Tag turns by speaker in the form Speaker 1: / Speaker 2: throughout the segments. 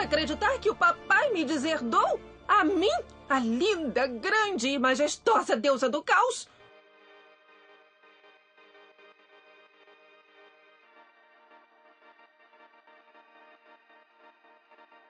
Speaker 1: acreditar que o papai me deserdou? A mim? A linda, grande e majestosa deusa do caos?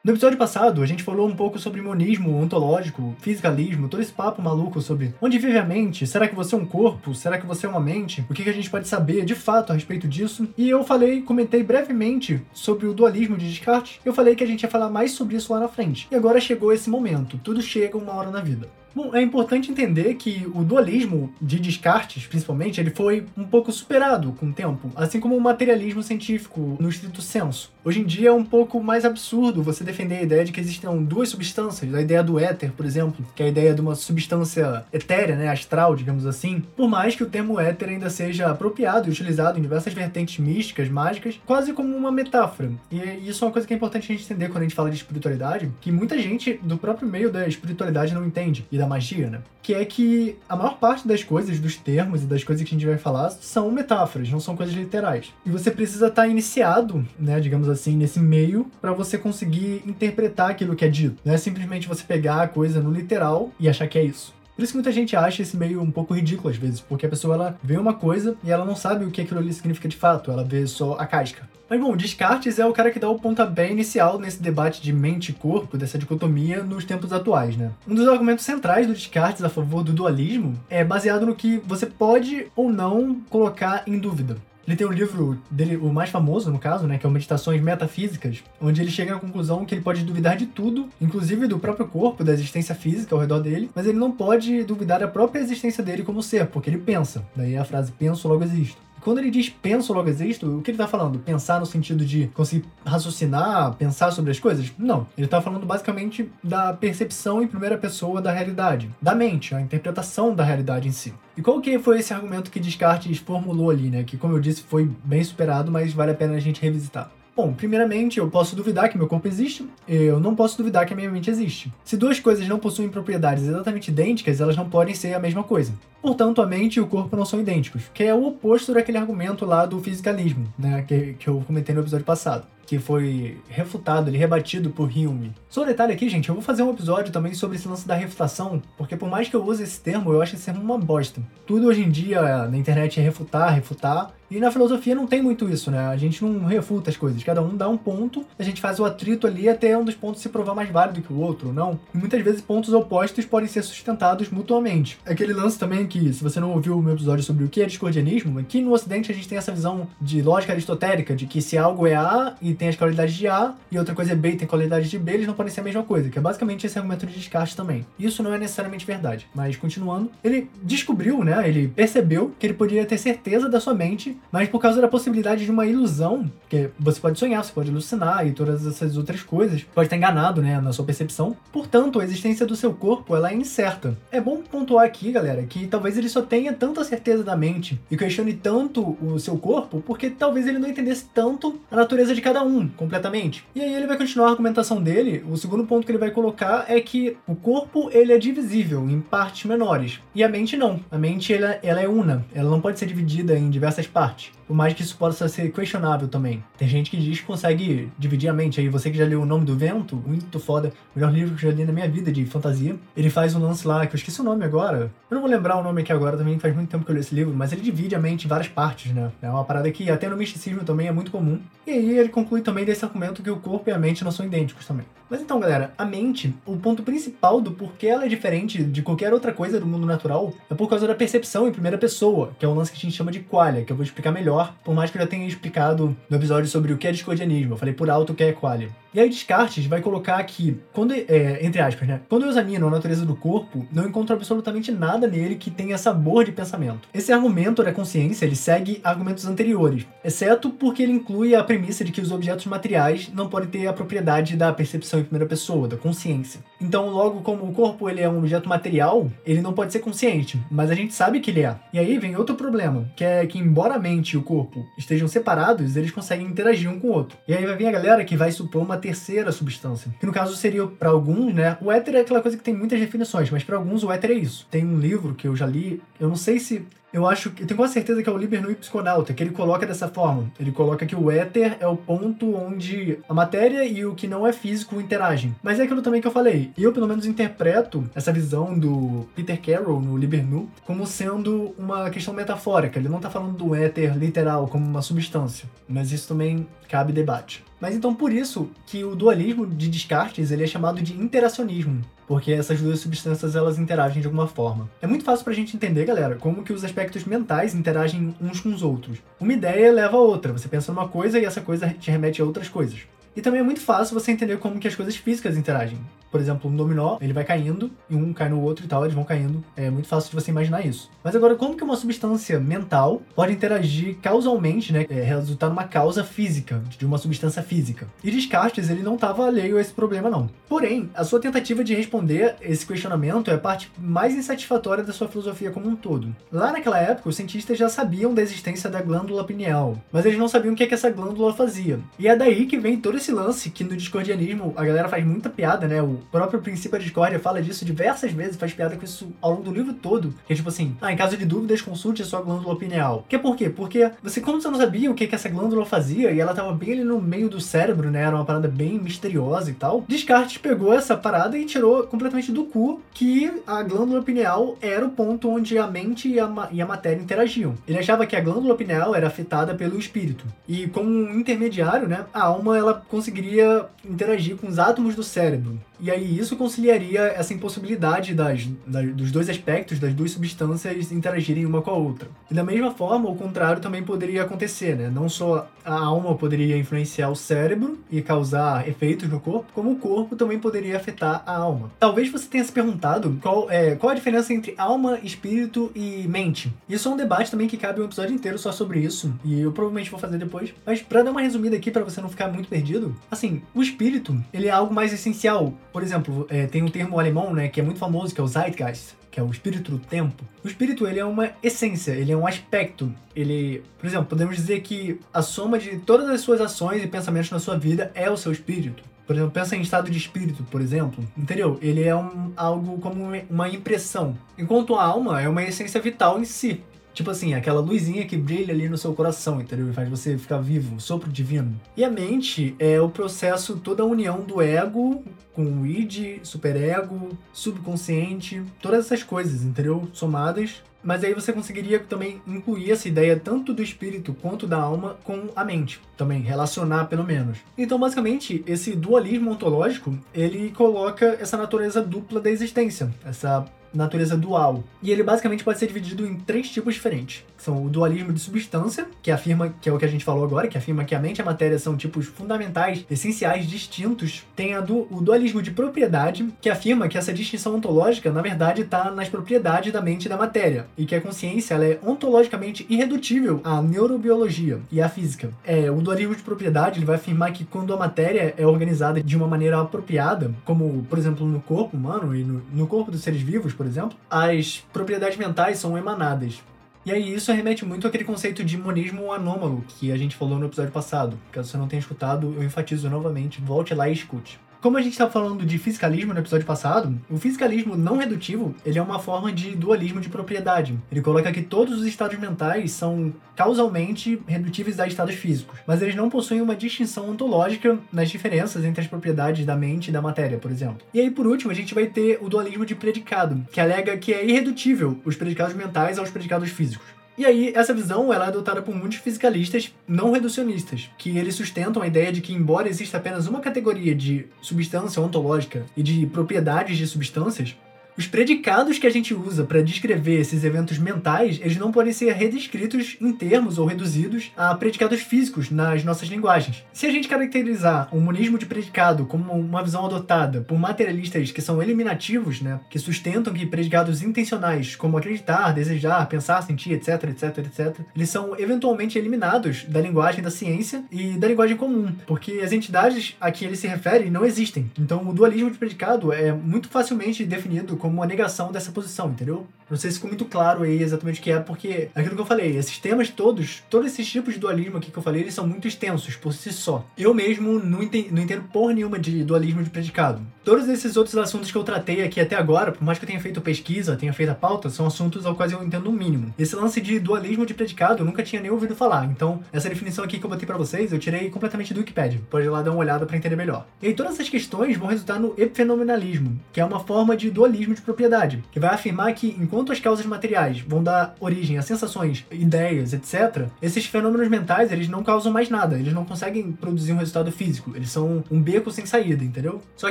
Speaker 2: No episódio passado, a gente falou um pouco sobre monismo ontológico, fisicalismo, todo esse papo maluco sobre onde vive a mente, será que você é um corpo, será que você é uma mente, o que, a gente pode saber de fato a respeito disso. E eu falei, comentei brevemente sobre o dualismo de Descartes, eu falei que a gente ia falar mais sobre isso lá na frente. E agora chegou esse momento, tudo chega uma hora na vida. Bom, é importante entender que o dualismo de Descartes, principalmente, ele foi um pouco superado com o tempo, assim como o materialismo científico no estrito senso. Hoje em dia é um pouco mais absurdo você defender a ideia de que existam duas substâncias, a ideia do éter, por exemplo, que é a ideia de uma substância etérea, né, astral, digamos assim, por mais que o termo éter ainda seja apropriado e utilizado em diversas vertentes místicas, mágicas, quase como uma metáfora. E isso é uma coisa que é importante a gente entender quando a gente fala de espiritualidade, que muita gente do próprio meio da espiritualidade não entende. E da magia, né? Que é que a maior parte das coisas, dos termos e das coisas que a gente vai falar são metáforas, não são coisas literais. E você precisa estar iniciado, né, digamos assim, nesse meio para você conseguir interpretar aquilo que é dito. Não é simplesmente você pegar a coisa no literal e achar que é isso. Por isso que muita gente acha esse meio um pouco ridículo às vezes, porque a pessoa ela vê uma coisa e ela não sabe o que aquilo ali significa de fato, ela vê só a casca. Mas bom, Descartes é o cara que dá o pontapé inicial nesse debate de mente e corpo, dessa dicotomia nos tempos atuais, né? Um dos argumentos centrais do Descartes a favor do dualismo é baseado no que você pode ou não colocar em dúvida. Ele tem um livro dele, o mais famoso, no caso, né, que é o Meditações Metafísicas, onde ele chega à conclusão que ele pode duvidar de tudo, inclusive do próprio corpo, da existência física ao redor dele, mas ele não pode duvidar da própria existência dele como ser, porque ele pensa. Daí a frase penso, logo existo. Quando ele diz penso, logo existo, o que ele está falando? Pensar no sentido de conseguir raciocinar, pensar sobre as coisas? Não. Ele está falando basicamente da percepção em primeira pessoa da realidade, da mente, a interpretação da realidade em si. E qual que foi esse argumento que Descartes formulou ali, né? Que, como eu disse, foi bem superado, mas vale a pena a gente revisitar. Bom, primeiramente, eu posso duvidar que meu corpo existe, eu não posso duvidar que a minha mente existe. Se duas coisas não possuem propriedades exatamente idênticas, elas não podem ser a mesma coisa. Portanto, a mente e o corpo não são idênticos, que é o oposto daquele argumento lá do fisicalismo, né, que, que eu comentei no episódio passado que foi refutado, ele rebatido por Hume. Só um detalhe aqui, gente, eu vou fazer um episódio também sobre esse lance da refutação, porque por mais que eu use esse termo, eu acho esse termo uma bosta. Tudo hoje em dia na internet é refutar, refutar, e na filosofia não tem muito isso, né? A gente não refuta as coisas. Cada um dá um ponto, a gente faz o atrito ali até um dos pontos se provar mais válido que o outro, não? E muitas vezes pontos opostos podem ser sustentados mutuamente. Aquele lance também que, se você não ouviu o meu episódio sobre o que é discordianismo, aqui no Ocidente a gente tem essa visão de lógica aristotélica, de que se algo é A e tem as qualidades de A, e outra coisa é B e tem qualidades de B, eles não podem ser a mesma coisa, que é basicamente esse argumento de Descartes também. Isso não é necessariamente verdade. Mas continuando, ele descobriu, né? Ele percebeu que ele poderia ter certeza da sua mente mas por causa da possibilidade de uma ilusão, que você pode sonhar, você pode alucinar e todas essas outras coisas, pode estar enganado, né, na sua percepção. Portanto, a existência do seu corpo, ela é incerta. É bom pontuar aqui, galera, que talvez ele só tenha tanta certeza da mente e questione tanto o seu corpo, porque talvez ele não entendesse tanto a natureza de cada um, completamente. E aí ele vai continuar a argumentação dele, o segundo ponto que ele vai colocar é que o corpo, ele é divisível em partes menores, e a mente não. A mente, ela, ela é una, ela não pode ser dividida em diversas partes parte. Por mais que isso possa ser questionável também. Tem gente que diz que consegue dividir a mente. Aí você que já leu O Nome do Vento, muito foda, o melhor livro que eu já li na minha vida de fantasia. Ele faz um lance lá, que eu esqueci o nome agora. Eu não vou lembrar o nome aqui agora também, faz muito tempo que eu li esse livro, mas ele divide a mente em várias partes, né? É uma parada que até no misticismo também é muito comum. E aí ele conclui também desse argumento que o corpo e a mente não são idênticos também. Mas então, galera, a mente, o ponto principal do porquê ela é diferente de qualquer outra coisa do mundo natural é por causa da percepção em primeira pessoa, que é um lance que a gente chama de qualia, que eu vou explicar melhor, por mais que eu já tenha explicado no episódio sobre o que é discordianismo. Eu falei por alto o que é qualia. E aí Descartes vai colocar que, quando, é, entre aspas, né? Quando eu examino a natureza do corpo, não encontro absolutamente nada nele que tenha sabor de pensamento. Esse argumento da consciência, ele segue argumentos anteriores, exceto porque ele inclui a premissa de que os objetos materiais não podem ter a propriedade da percepção em primeira pessoa, da consciência. Então, logo como o corpo ele é um objeto material, ele não pode ser consciente, mas a gente sabe que ele é. E aí vem outro problema, que é que embora a mente e o corpo estejam separados, eles conseguem interagir um com o outro. E aí vai vir a galera que vai supor uma terceira substância. Que no caso seria, para alguns, né? O éter é aquela coisa que tem muitas definições, mas para alguns o éter é isso. Tem um livro que eu já li, eu não sei se Eu acho que. Eu tenho quase certeza que é o Liber Nui Psiconauta, que ele coloca dessa forma. Ele coloca que o éter é o ponto onde a matéria e o que não é físico interagem. Mas é aquilo também que eu falei. Eu, pelo menos, interpreto essa visão do Peter Carroll no Liber Nu como sendo uma questão metafórica. Ele não tá falando do éter literal como uma substância. Mas isso também cabe debate. Mas então por isso que o dualismo de Descartes ele é chamado de interacionismo, porque essas duas substâncias elas interagem de alguma forma. É muito fácil pra gente entender, galera, como que os aspectos mentais interagem uns com os outros. Uma ideia leva a outra, você pensa numa coisa e essa coisa te remete a outras coisas. E também é muito fácil você entender como que as coisas físicas interagem. Por exemplo, um dominó, ele vai caindo, e um cai no outro e tal, eles vão caindo. É muito fácil de você imaginar isso. Mas agora, como que uma substância mental pode interagir causalmente, né? É, resultar numa causa física, de uma substância física? E Descartes, ele não estava alheio a esse problema, não. Porém, a sua tentativa de responder esse questionamento é a parte mais insatisfatória da sua filosofia como um todo. Lá naquela época, os cientistas já sabiam da existência da glândula pineal, mas eles não sabiam o que, é que essa glândula fazia. E é daí que vem todo esse lance que no discordianismo a galera faz muita piada, né? O próprio princípio da discórdia fala disso diversas vezes, faz piada com isso ao longo do livro todo. Que é tipo assim, ah, em caso de dúvidas, consulte a sua glândula pineal. Que é por quê? Porque você, como você não sabia o que, que essa glândula fazia, e ela tava bem ali no meio do cérebro, né? Era uma parada bem misteriosa e tal. Descartes pegou essa parada e tirou completamente do cu que a glândula pineal era o ponto onde a mente e a, e a matéria interagiam. Ele achava que a glândula pineal era afetada pelo espírito. E como um intermediário, né? A alma ela conseguiria interagir com os átomos do cérebro. E aí isso conciliaria essa impossibilidade das, das, dos dois aspectos, das duas substâncias interagirem uma com a outra. E da mesma forma, o contrário também poderia acontecer, né? Não só a alma poderia influenciar o cérebro e causar efeitos no corpo, como o corpo também poderia afetar a alma. Talvez você tenha se perguntado qual é qual a diferença entre alma, espírito e mente. Isso é um debate também que cabe um episódio inteiro só sobre isso, e eu provavelmente vou fazer depois. Mas para dar uma resumida aqui para você não ficar muito perdido, assim, o espírito, ele é algo mais essencial por exemplo, é, tem um termo alemão, né, que é muito famoso, que é o Zeitgeist, que é o espírito do tempo. O espírito, ele é uma essência, ele é um aspecto. Ele, por exemplo, podemos dizer que a soma de todas as suas ações e pensamentos na sua vida é o seu espírito. Por exemplo, pensa em estado de espírito, por exemplo. Entendeu? Ele é um, algo como uma impressão. Enquanto a alma é uma essência vital em si. Tipo assim, aquela luzinha que brilha ali no seu coração, entendeu? E faz você ficar vivo, sopro divino. E a mente é o processo, toda a união do ego com o id, superego, subconsciente, todas essas coisas, entendeu? Somadas mas aí você conseguiria também incluir essa ideia tanto do espírito quanto da alma com a mente, também relacionar pelo menos. Então, basicamente, esse dualismo ontológico, ele coloca essa natureza dupla da existência, essa natureza dual. E ele basicamente pode ser dividido em três tipos diferentes. São o dualismo de substância, que afirma, que é o que a gente falou agora, que afirma que a mente e a matéria são tipos fundamentais, essenciais, distintos. Tem du, o dualismo de propriedade, que afirma que essa distinção ontológica, na verdade, está nas propriedades da mente e da matéria, e que a consciência ela é ontologicamente irredutível à neurobiologia e à física. É, o dualismo de propriedade ele vai afirmar que quando a matéria é organizada de uma maneira apropriada, como, por exemplo, no corpo humano e no, no corpo dos seres vivos, por exemplo, as propriedades mentais são emanadas. E aí isso remete muito àquele conceito de monismo anômalo que a gente falou no episódio passado. Caso você não tenha escutado, eu enfatizo novamente, volte lá e escute. Como a gente estava falando de fiscalismo no episódio passado, o fiscalismo não redutivo ele é uma forma de dualismo de propriedade. Ele coloca que todos os estados mentais são causalmente redutíveis a estados físicos, mas eles não possuem uma distinção ontológica nas diferenças entre as propriedades da mente e da matéria, por exemplo. E aí, por último, a gente vai ter o dualismo de predicado, que alega que é irredutível os predicados mentais aos predicados físicos. E aí, essa visão ela é adotada por muitos fisicalistas não reducionistas, que eles sustentam a ideia de que, embora exista apenas uma categoria de substância ontológica e de propriedades de substâncias, os predicados que a gente usa para descrever esses eventos mentais, eles não podem ser redescritos em termos ou reduzidos a predicados físicos nas nossas linguagens. Se a gente caracterizar o monismo de predicado como uma visão adotada por materialistas que são eliminativos, né, que sustentam que predicados intencionais, como acreditar, desejar, pensar, sentir, etc, etc, etc, eles são eventualmente eliminados da linguagem da ciência e da linguagem comum, porque as entidades a que ele se refere não existem. Então, o dualismo de predicado é muito facilmente definido como como uma negação dessa posição, entendeu? Não sei se ficou muito claro aí exatamente o que é, porque aquilo que eu falei, esses temas todos, todos esses tipos de dualismo aqui que eu falei, eles são muito extensos por si só. Eu mesmo não entendo, não entendo porra nenhuma de dualismo de predicado. Todos esses outros assuntos que eu tratei aqui até agora, por mais que eu tenha feito pesquisa, tenha feito a pauta, são assuntos ao quais eu entendo o um mínimo. Esse lance de dualismo de predicado eu nunca tinha nem ouvido falar, então essa definição aqui que eu botei para vocês eu tirei completamente do Wikipedia. Pode ir lá dar uma olhada para entender melhor. E aí todas essas questões vão resultar no epifenomenalismo, que é uma forma de dualismo de propriedade, que vai afirmar que enquanto as causas materiais vão dar origem a sensações, ideias, etc., esses fenômenos mentais, eles não causam mais nada, eles não conseguem produzir um resultado físico, eles são um beco sem saída, entendeu? Só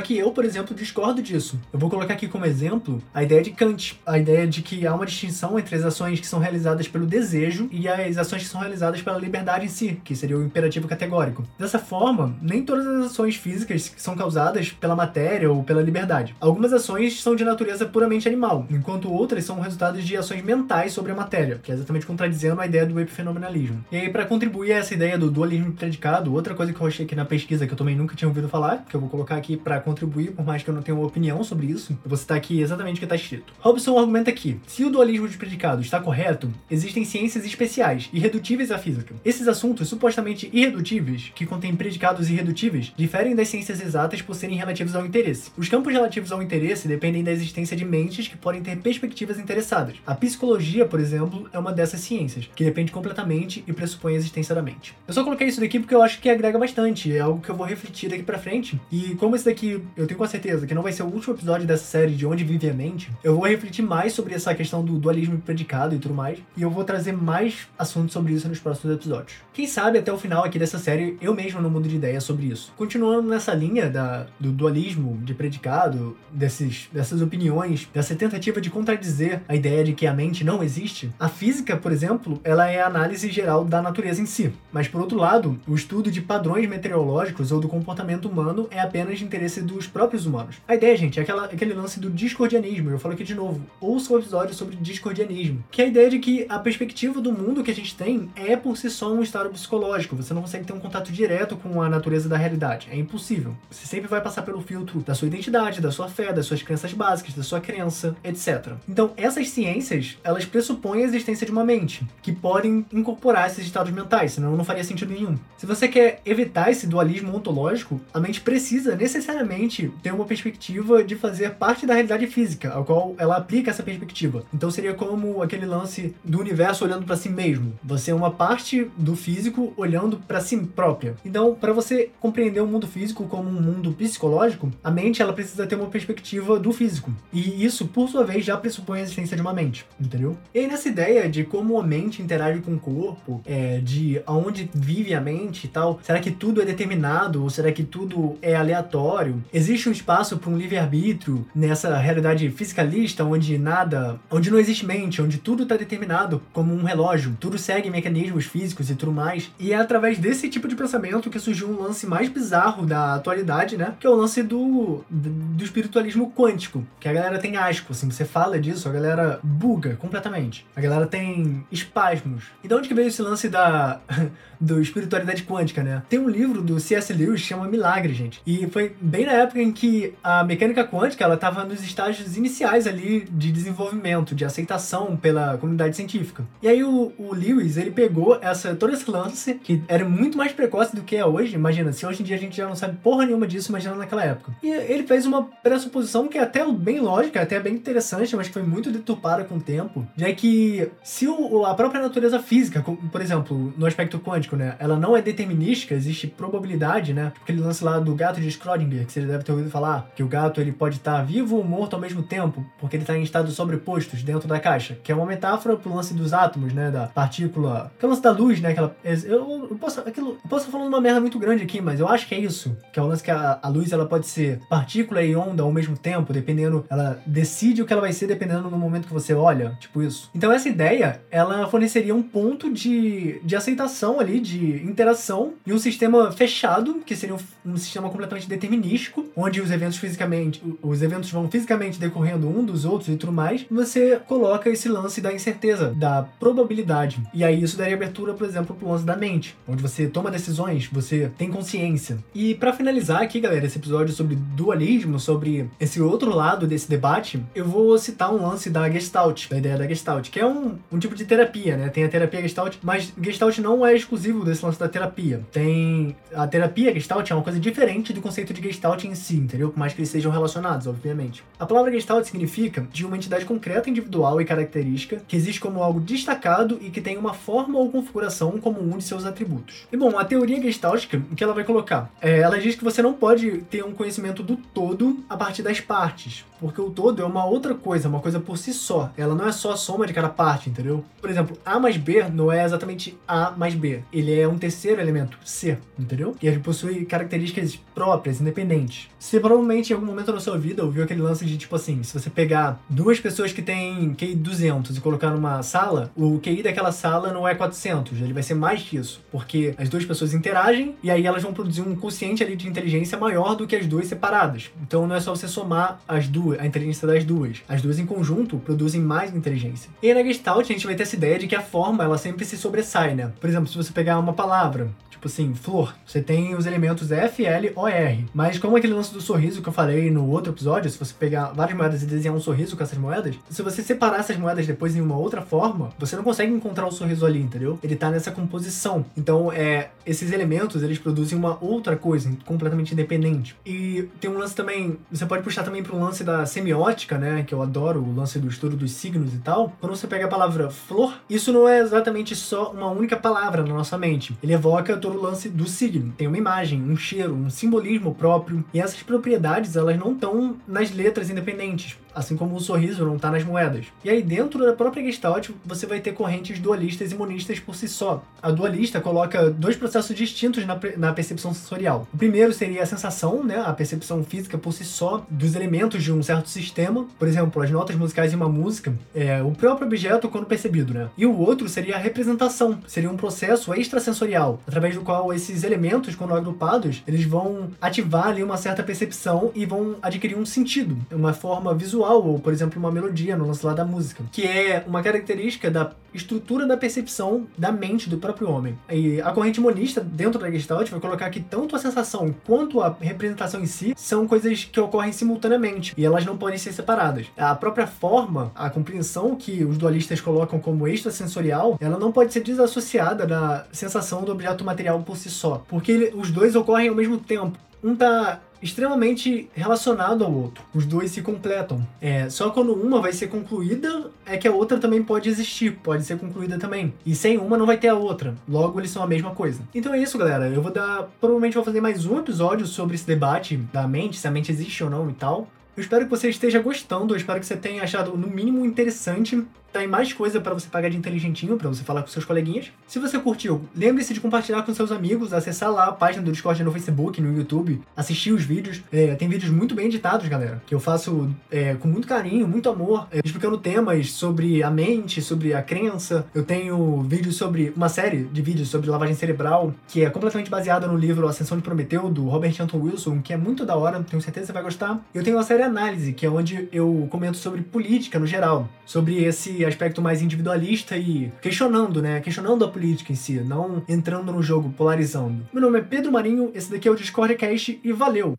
Speaker 2: que eu, por exemplo, discordo disso. Eu vou colocar aqui como exemplo a ideia de Kant, a ideia de que há uma distinção entre as ações que são realizadas pelo desejo e as ações que são realizadas pela liberdade em si, que seria o imperativo categórico. Dessa forma, nem todas as ações físicas são causadas pela matéria ou pela liberdade. Algumas ações são de natureza puramente animal, enquanto outras são resultados de ações mentais sobre a matéria, que é exatamente contradizendo a ideia do epifenomenalismo. E aí, para contribuir a essa ideia do dualismo predicado, outra coisa que eu achei aqui na pesquisa que eu também nunca tinha ouvido falar, que eu vou colocar aqui para contribuir, por mais que eu não tenha uma opinião sobre isso, eu vou citar aqui exatamente o que está escrito. Robson argumenta que, se o dualismo de predicado está correto, existem ciências especiais, irredutíveis à física. Esses assuntos supostamente irredutíveis, que contêm predicados irredutíveis, diferem das ciências exatas por serem relativos ao interesse. Os campos relativos ao interesse dependem da existência de mentes que podem ter perspectivas interessadas. A psicologia, por exemplo, é uma dessas ciências, que depende completamente e pressupõe a existência da mente. Eu só coloquei isso daqui porque eu acho que agrega bastante, é algo que eu vou refletir daqui pra frente. E como esse daqui, eu tenho com certeza que não vai ser o último episódio dessa série de Onde Vive a Mente, eu vou refletir mais sobre essa questão do dualismo predicado e tudo mais, e eu vou trazer mais assuntos sobre isso nos próximos episódios. Quem sabe até o final aqui dessa série eu mesmo não mudo de ideia sobre isso. Continuando nessa linha da, do dualismo de predicado, desses, dessas opiniões, dessa tentativa de contradizer a ideia de que a mente não existe, a física, por exemplo, ela é a análise geral da natureza em si. Mas por outro lado, o estudo de padrões meteorológicos ou do comportamento humano é apenas de interesse dos próprios humanos. A ideia, gente, é aquela, aquele lance do discordianismo. Eu falo aqui de novo. Ouça o episódio sobre discordianismo. Que é a ideia de que a perspectiva do mundo que a gente tem é por si só um estado psicológico. Você não consegue ter um contato direto com a natureza da realidade. É impossível. Você sempre vai passar pelo filtro da sua identidade, da sua fé, das suas crenças básicas, da sua crença, etc. Então, essas ciências, elas pressupõem a existência de uma mente, que podem incorporar esses estados mentais, senão não faria sentido nenhum. Se você quer evitar esse dualismo ontológico, a mente precisa necessariamente ter uma perspectiva de fazer parte da realidade física, ao qual ela aplica essa perspectiva. Então seria como aquele lance do universo olhando para si mesmo. Você é uma parte do físico olhando para si própria. Então, para você compreender o mundo físico como um mundo psicológico, a mente ela precisa ter uma perspectiva do físico. E isso, por sua vez, já pressupõe a existência de uma mente, entendeu? E aí, nessa ideia de como a mente interage com o corpo, é, de aonde vive a mente e tal, será que tudo é determinado ou será que tudo é aleatório? Existe um espaço para um livre-arbítrio nessa realidade fisicalista onde nada, onde não existe mente, onde tudo está determinado como um relógio, tudo segue mecanismos físicos e tudo mais. E é através desse tipo de pensamento que surgiu um lance mais bizarro da atualidade, né? Que é o lance do, do espiritualismo quântico, que a galera tem asco, assim, você fala disso, a galera buga completamente. A galera tem espasmos. E de onde que veio esse lance da do espiritualidade quântica, né? Tem um livro do C.S. Lewis que chama Milagre, gente. E foi bem na época em que a mecânica quântica, ela tava nos estágios iniciais ali de desenvolvimento, de aceitação pela comunidade científica. E aí o, o Lewis, ele pegou essa todo esse lance que era muito mais precoce do que é hoje. Imagina, se hoje em dia a gente já não sabe porra nenhuma disso, imagina naquela época. E ele fez uma pressuposição que é até bem lógica, até bem interessante, mas que foi muito deturpada com o tempo, já que se o, a própria natureza física, por exemplo, no aspecto quântico, né, ela não é determinística, existe probabilidade, né? Aquele lance lá do gato de Schrödinger, que você deve ter ouvido falar, que o gato ele pode estar vivo ou morto ao mesmo tempo, porque ele está em estados sobrepostos dentro da caixa, que é uma metáfora pro lance dos átomos, né, da partícula, que é o lance da luz, né, aquela eu, eu posso aquilo, eu posso falando uma merda muito grande aqui, mas eu acho que é isso, que é o lance que a, a luz ela pode ser partícula e onda ao mesmo tempo, dependendo, ela decide o que ela vai ser dependendo do momento que você olha, tipo isso. Então essa ideia, ela forneceria um ponto de, de aceitação ali, de interação e um sistema fechado, que seria um, um sistema completamente determinístico, onde os eventos fisicamente, os eventos vão fisicamente decorrendo um dos outros e tudo mais, você coloca esse lance da incerteza, da probabilidade. E aí isso daria abertura, por exemplo, pro lance da mente, onde você toma decisões, você tem consciência. E para finalizar aqui, galera, esse episódio sobre dualismo, sobre esse outro lado desse esse debate, eu vou citar um lance da Gestalt, da ideia da Gestalt, que é um, um tipo de terapia, né? Tem a terapia Gestalt, mas Gestalt não é exclusivo desse lance da terapia. Tem a terapia Gestalt é uma coisa diferente do conceito de Gestalt em si, entendeu? Por mais que eles sejam relacionados, obviamente. A palavra Gestalt significa de uma entidade concreta, individual e característica que existe como algo destacado e que tem uma forma ou configuração como um de seus atributos. E bom, a teoria gestáltica, o que ela vai colocar? É, ela diz que você não pode ter um conhecimento do todo a partir das partes, porque o todo é uma outra coisa, uma coisa por si só. Ela não é só a soma de cada parte, entendeu? Por exemplo, A mais B não é exatamente A mais B. Ele é um terceiro elemento, C, entendeu? E ele possui características próprias, independentes. Você provavelmente em algum momento da sua vida ouviu aquele lance de tipo assim, se você pegar duas pessoas que têm QI 200 e colocar numa sala, o QI daquela sala não é 400, ele vai ser mais que isso, porque as duas pessoas interagem e aí elas vão produzir um quociente ali de inteligência maior do que as duas separadas. Então não é só você somar as duas, a inteligência das duas. As duas em conjunto produzem mais inteligência. E na Gestalt a gente vai ter essa ideia de que a forma ela sempre se sobressai, né? Por exemplo, se você pegar uma palavra, tipo assim, flor, você tem os elementos F, L, O, R. Mas como aquele lance do sorriso que eu falei no outro episódio, se você pegar várias moedas e desenhar um sorriso com essas moedas, se você separar essas moedas depois em uma outra forma, você não consegue encontrar o sorriso ali, entendeu? Ele tá nessa composição. Então, é, esses elementos, eles produzem uma outra coisa, completamente independente. E tem um lance também, você pode puxar também um lance da semiótica, né, que eu adoro, o lance do estudo dos signos e tal. Quando você pega a palavra flor, isso não é exatamente só uma única palavra na nossa mente. Ele evoca todo o lance do signo. Tem uma imagem, um cheiro, um simbolismo próprio. E essas propriedades, elas não estão nas letras independentes assim como o sorriso não está nas moedas. E aí, dentro da própria Gestalt, você vai ter correntes dualistas e monistas por si só. A dualista coloca dois processos distintos na, na percepção sensorial. O primeiro seria a sensação, né, a percepção física por si só dos elementos de um certo sistema, por exemplo, as notas musicais de uma música, é, o próprio objeto quando percebido, né? E o outro seria a representação, seria um processo extrasensorial, através do qual esses elementos, quando agrupados, eles vão ativar ali uma certa percepção e vão adquirir um sentido, uma forma visual visual, ou por exemplo, uma melodia no lance lá da música, que é uma característica da estrutura da percepção da mente do próprio homem. E a corrente monista, dentro da Gestalt, vai colocar que tanto a sensação quanto a representação em si são coisas que ocorrem simultaneamente e elas não podem ser separadas. A própria forma, a compreensão que os dualistas colocam como extrasensorial, ela não pode ser desassociada da sensação do objeto material por si só, porque os dois ocorrem ao mesmo tempo. Um tá extremamente relacionado ao outro. Os dois se completam. É, só quando uma vai ser concluída é que a outra também pode existir, pode ser concluída também. E sem uma não vai ter a outra. Logo eles são a mesma coisa. Então é isso, galera. Eu vou dar, provavelmente vou fazer mais um episódio sobre esse debate da mente, se a mente existe ou não e tal. Eu espero que você esteja gostando, eu espero que você tenha achado no mínimo interessante tem mais coisa para você pagar de inteligentinho, para você falar com seus coleguinhas. Se você curtiu, lembre-se de compartilhar com seus amigos, acessar lá a página do Discord no Facebook, no YouTube, assistir os vídeos. É, tem vídeos muito bem editados, galera, que eu faço é, com muito carinho, muito amor, é, explicando temas sobre a mente, sobre a crença. Eu tenho vídeos sobre uma série de vídeos sobre lavagem cerebral, que é completamente baseada no livro Ascensão de Prometeu, do Robert Anton Wilson, que é muito da hora, tenho certeza que você vai gostar. Eu tenho uma série Análise, que é onde eu comento sobre política no geral, sobre aspecto mais individualista e questionando, né? Questionando a política em si, não entrando no jogo polarizando. Meu nome é Pedro Marinho, esse daqui é o Discord Cast e valeu!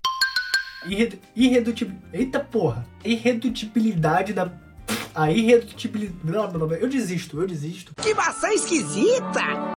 Speaker 2: Irred irredutibilidade. Eita porra! Irredutibilidade da. A irredutibilidade. Eu desisto, eu desisto.
Speaker 3: Que maçã esquisita!